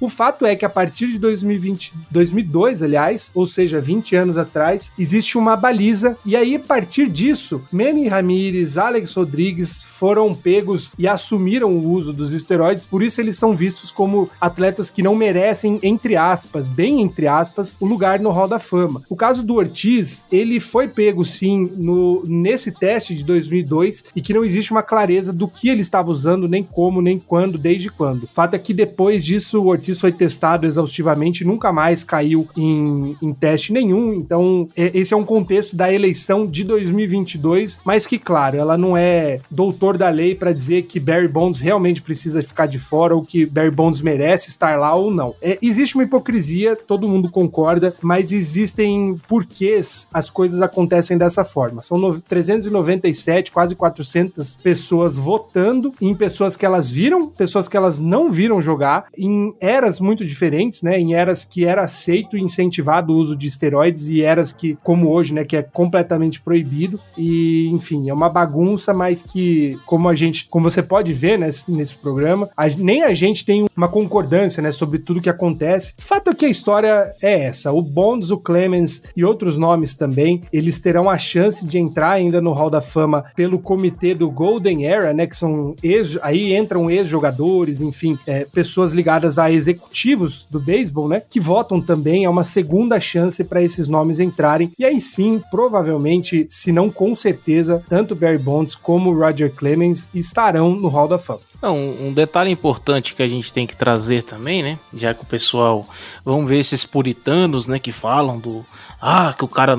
A: O fato é que a partir de 2020, 2002, aliás, ou seja, 20 anos atrás, existe uma baliza e aí a partir disso, Manny Ramirez, Alex Rodrigues foram pegos e assumiram o uso dos esteroides, por isso eles são vistos como atletas que não merecem, entre aspas, bem entre aspas, o lugar no Hall da Fama. O caso do Ortiz, ele foi pego sim no, nesse teste de 2002 e que não existe uma clareza do que ele estava usando, nem como, nem quando, desde quando. O fato é que depois disso o Ortiz foi testado exaustivamente, nunca mais caiu em, em teste nenhum. Então, é, esse é um contexto da eleição de 2022, mas que, claro, ela não é doutor da lei para dizer que Barry Bonds realmente precisa ficar de fora ou que Barry Bonds merece estar lá ou não. É, existe uma hipocrisia, todo mundo concorda, mas existem porquês as coisas acontecem dessa forma. São no, 397, quase 400 pessoas votando em pessoas que elas viram, pessoas que elas não viram jogar, em eras muito diferentes, né? Em eras que era aceito e incentivado o uso de esteroides e eras que, como hoje, né, que é completamente proibido. E, enfim, é uma bagunça, mas que, como a gente, como você pode ver nesse, nesse programa, a, nem a gente tem uma concordância, né, sobre tudo que acontece. O fato é que a história é essa. O Bonds, o Clemens e outros nomes também, eles terão a chance de entrar ainda no Hall da Fama pelo comitê do Golden Era, né, que são ex, aí entram ex-jogadores, enfim, é, pessoas ligadas a executivos do beisebol, né, que votam também. É uma segunda chance para esses nomes entrarem. E aí sim, provavelmente, se não com certeza, tanto Barry Bonds como Roger Clemens estarão no Hall da Fama.
D: Não, um detalhe importante que a gente tem que trazer também, né? Já que o pessoal. Vamos ver esses puritanos, né? Que falam do. Ah, que o cara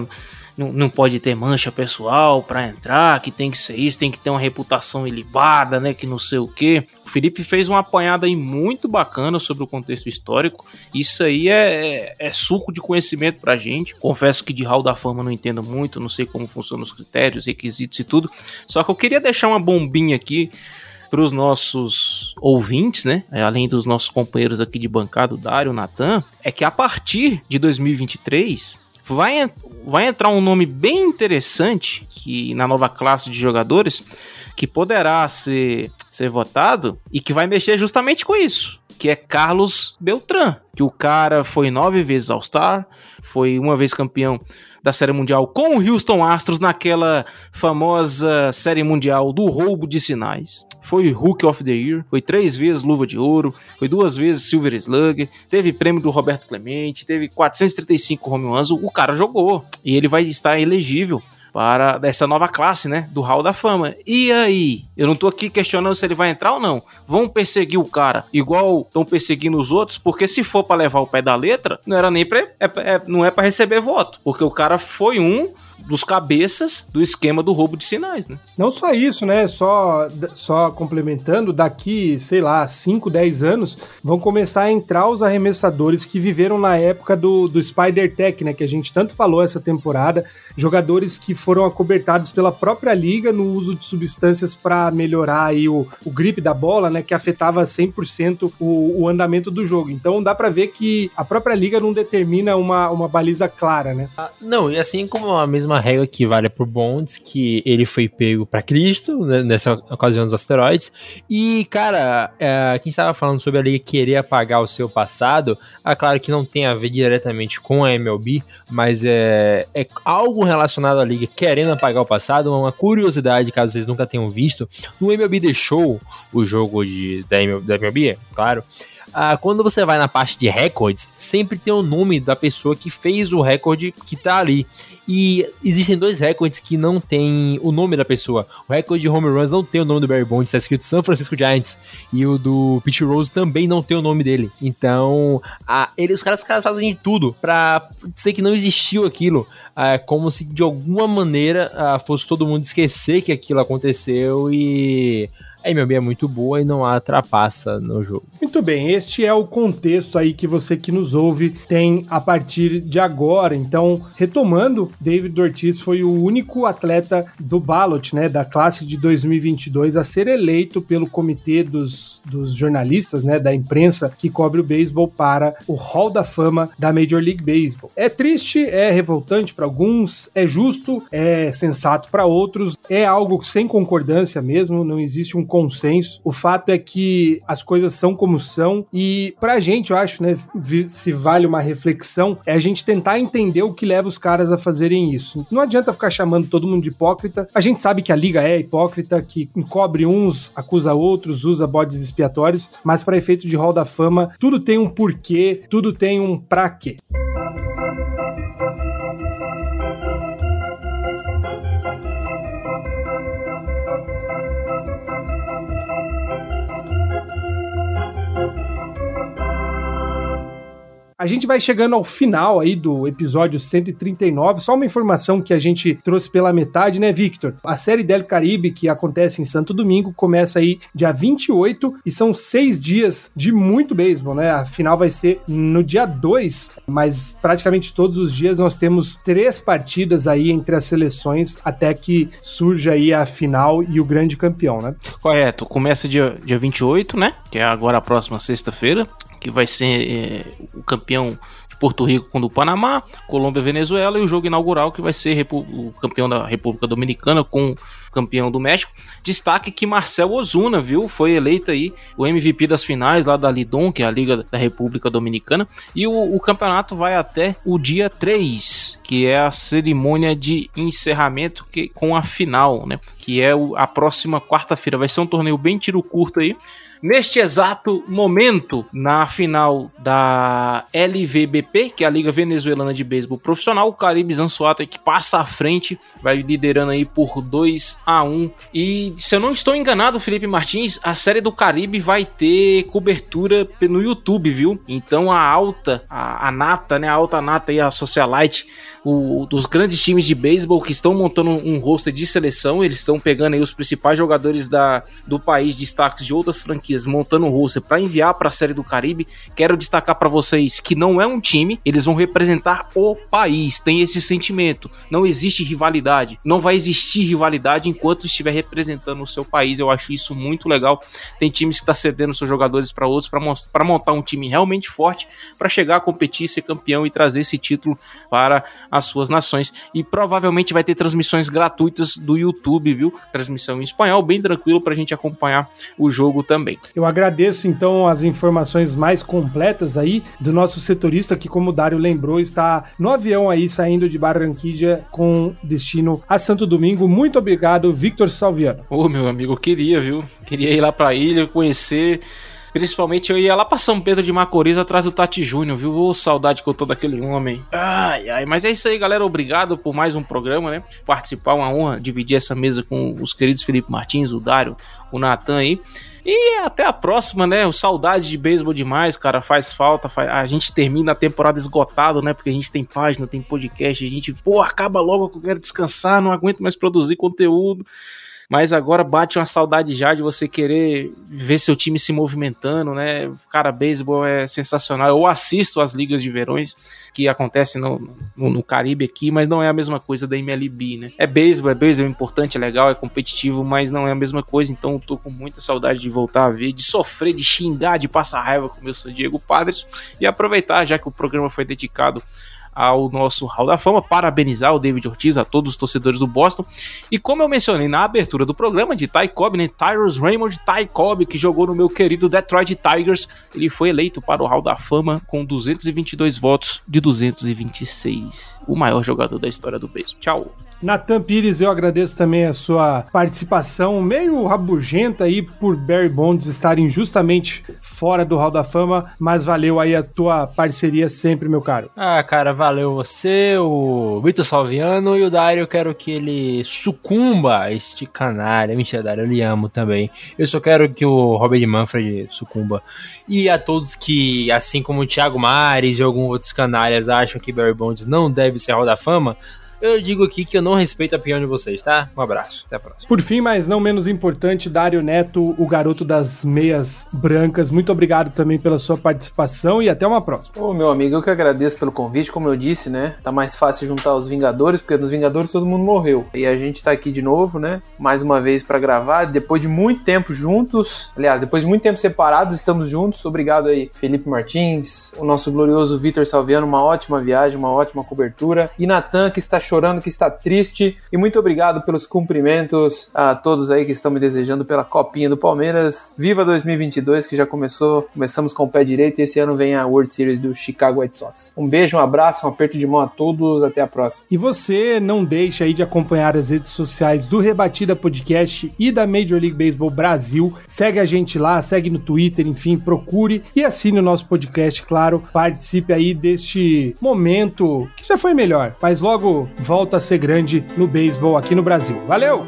D: não, não pode ter mancha pessoal para entrar, que tem que ser isso, tem que ter uma reputação ilibada, né? Que não sei o que. O Felipe fez uma apanhada aí muito bacana sobre o contexto histórico. Isso aí é, é, é suco de conhecimento pra gente. Confesso que de Hall da Fama não entendo muito, não sei como funcionam os critérios, requisitos e tudo. Só que eu queria deixar uma bombinha aqui para os nossos ouvintes, né? Além dos nossos companheiros aqui de bancada, o Dário, o Natan, é que a partir de 2023 vai, vai entrar um nome bem interessante que na nova classe de jogadores que poderá ser, ser votado e que vai mexer justamente com isso. Que é Carlos Beltran, que o cara foi nove vezes All-Star, foi uma vez campeão da Série Mundial com o Houston Astros naquela famosa Série Mundial do roubo de sinais. Foi Hook of the Year, foi três vezes Luva de Ouro, foi duas vezes Silver Slug, teve prêmio do Roberto Clemente, teve 435 home runs, o cara jogou e ele vai estar elegível para essa nova classe, né, do Hall da Fama. E aí? Eu não tô aqui questionando se ele vai entrar ou não. Vão perseguir o cara igual estão perseguindo os outros, porque se for para levar o pé da letra, não era nem para é, é, não é para receber voto, porque o cara foi um dos cabeças do esquema do roubo de sinais, né?
A: Não só isso, né? Só, só complementando, daqui, sei lá, 5, 10 anos, vão começar a entrar os arremessadores que viveram na época do, do Spider Tech, né? Que a gente tanto falou essa temporada. Jogadores que foram acobertados pela própria liga no uso de substâncias para melhorar aí o, o grip da bola, né? Que afetava 100% o, o andamento do jogo. Então dá para ver que a própria liga não determina uma, uma baliza clara, né?
C: Ah, não, e assim como a mesma regra que vale por Bonds, que ele foi pego para Cristo né, nessa ocasião dos asteroides. E, cara, é, quem estava falando sobre a liga querer apagar o seu passado, é claro que não tem a ver diretamente com a MLB, mas é, é algo relacionado à liga querendo apagar o passado, uma curiosidade, caso vocês nunca tenham visto. No MLB Show, o jogo de, da, MLB, da MLB, claro, ah, quando você vai na parte de recordes, sempre tem o nome da pessoa que fez o recorde que tá ali. E existem dois recordes que não tem o nome da pessoa. O recorde de home runs não tem o nome do Barry Bonds, está escrito San Francisco Giants. E o do Pete Rose também não tem o nome dele. Então, a, ele, os, caras, os caras fazem tudo pra dizer que não existiu aquilo. ah, como se de alguma maneira ah, fosse todo mundo esquecer que aquilo aconteceu e. A MLB é muito boa e não há trapaça no jogo.
A: Muito bem, este é o contexto aí que você que nos ouve tem a partir de agora. Então, retomando, David Ortiz foi o único atleta do ballot, né, da classe de 2022 a ser eleito pelo comitê dos, dos jornalistas, né, da imprensa que cobre o beisebol para o Hall da Fama da Major League Baseball. É triste, é revoltante para alguns, é justo, é sensato para outros, é algo sem concordância mesmo, não existe um consenso. O fato é que as coisas são como são e pra gente, eu acho, né, se vale uma reflexão, é a gente tentar entender o que leva os caras a fazerem isso. Não adianta ficar chamando todo mundo de hipócrita. A gente sabe que a liga é hipócrita, que encobre uns, acusa outros, usa bodes expiatórios, mas para efeito de Hall da Fama, tudo tem um porquê, tudo tem um pra quê. A gente vai chegando ao final aí do episódio 139. Só uma informação que a gente trouxe pela metade, né, Victor? A série Del Caribe, que acontece em Santo Domingo, começa aí dia 28 e são seis dias de muito beisebol, né? A final vai ser no dia 2, mas praticamente todos os dias nós temos três partidas aí entre as seleções até que surja aí a final e o grande campeão, né?
D: Correto, começa dia, dia 28, né? Que é agora a próxima sexta-feira, que vai ser é, o campeão de Porto Rico contra o Panamá, Colômbia Venezuela, e o jogo inaugural que vai ser o campeão da República Dominicana com o campeão do México. Destaque que Marcel Ozuna, viu? Foi eleito aí o MVP das finais lá da Lidom, que é a Liga da República Dominicana, e o, o campeonato vai até o dia 3, que é a cerimônia de encerramento que, com a final, né? Que é o- a próxima quarta-feira. Vai ser um torneio bem tiro curto aí. Neste exato momento, na final da LVBP, que é a Liga Venezuelana de Beisebol Profissional, o Caribe Zansuata que passa à frente, vai liderando aí por 2 a 1 E se eu não estou enganado, Felipe Martins, a série do Caribe vai ter cobertura no YouTube, viu? Então a alta, a, a nata, né, a alta nata e a socialite o, dos grandes times de beisebol que estão montando um roster de seleção, eles estão pegando aí os principais jogadores da, do país, destaques de outras franquias, montando um roster para enviar para a Série do Caribe. Quero destacar para vocês que não é um time, eles vão representar o país, tem esse sentimento. Não existe rivalidade, não vai existir rivalidade enquanto estiver representando o seu país. Eu acho isso muito legal. Tem times que estão cedendo seus jogadores para outros para montar um time realmente forte para chegar a competir, ser campeão e trazer esse título para as suas nações. E provavelmente vai ter transmissões gratuitas do YouTube, viu? Transmissão em espanhol, bem tranquilo para a gente acompanhar o jogo também.
A: Eu agradeço então as informações mais completas aí do nosso setorista que, como o Dário lembrou, está no avião aí saindo de Barranquilla com destino a Santo Domingo. Muito obrigado, Victor Salviano.
D: Ô, meu amigo, eu queria, viu? Queria ir lá para a ilha, conhecer. Principalmente eu ia lá pra São Pedro de Macorís atrás do Tati Júnior, viu? Ô, saudade que eu tô daquele homem. Ai, ai. Mas é isso aí, galera. Obrigado por mais um programa, né? Participar, uma honra dividir essa mesa com os queridos Felipe Martins, o Dário, o Natan aí. Até a próxima, né? O saudade de beisebol demais, cara. Faz falta. Faz... A gente termina a temporada esgotado, né? Porque a gente tem página, tem podcast. A gente, pô, acaba logo que eu quero descansar, não aguento mais produzir conteúdo. Mas agora bate uma saudade já de você querer ver seu time se movimentando, né? Cara, beisebol é sensacional. Eu assisto as ligas de verões que acontecem no, no, no, Caribe aqui, mas não é a mesma coisa da MLB, né? É beisebol, é beisebol, é importante, é legal, é competitivo, mas não é a mesma coisa. Então eu tô com muita saudade de voltar a ver, de sofrer, de xingar, de passar raiva com o meu São Diego Padres e aproveitar, já que o programa foi dedicado ao nosso Hall da Fama, parabenizar o David Ortiz, a todos os torcedores do Boston. E como eu mencionei na abertura do programa de Ty Cobb, né, Tyrus Raymond Ty Cobb, que jogou no meu querido Detroit Tigers, ele foi eleito para o Hall da Fama com 222 votos de 226. O maior jogador da história do beisebol. Tchau.
A: Natan Pires, eu agradeço também a sua participação, meio rabugenta aí por Barry Bonds estarem justamente fora do Hall da Fama, mas valeu aí a tua parceria sempre, meu caro.
C: Ah, cara, valeu você, o Vitor Salviano e o Dário. Eu quero que ele sucumba a este canalha. Mentira, Dário, eu lhe amo também. Eu só quero que o Robert Manfred sucumba. E a todos que, assim como o Thiago Mares e alguns outros canalhas, acham que Barry Bonds não deve ser Hall da Fama, eu digo aqui que eu não respeito a opinião de vocês, tá? Um abraço, até a próxima.
A: Por fim, mas não menos importante, Dário Neto, o garoto das meias brancas. Muito obrigado também pela sua participação e até uma próxima.
B: Ô, meu amigo, eu que agradeço pelo convite. Como eu disse, né? Tá mais fácil juntar os Vingadores, porque nos Vingadores todo mundo morreu. E a gente tá aqui de novo, né? Mais uma vez para gravar. Depois de muito tempo juntos, aliás, depois de muito tempo separados, estamos juntos. Obrigado aí, Felipe Martins, o nosso glorioso Vitor Salviano. Uma ótima viagem, uma ótima cobertura. E Natan, que está chorando, que está triste. E muito obrigado pelos cumprimentos a todos aí que estão me desejando pela copinha do Palmeiras. Viva 2022, que já começou. Começamos com o pé direito e esse ano vem a World Series do Chicago White Sox. Um beijo, um abraço, um aperto de mão a todos. Até a próxima.
A: E você não deixa aí de acompanhar as redes sociais do Rebatida Podcast e da Major League Baseball Brasil. Segue a gente lá, segue no Twitter, enfim, procure e assine o nosso podcast, claro. Participe aí deste momento que já foi melhor, mas logo volta a ser grande no beisebol aqui no Brasil. Valeu!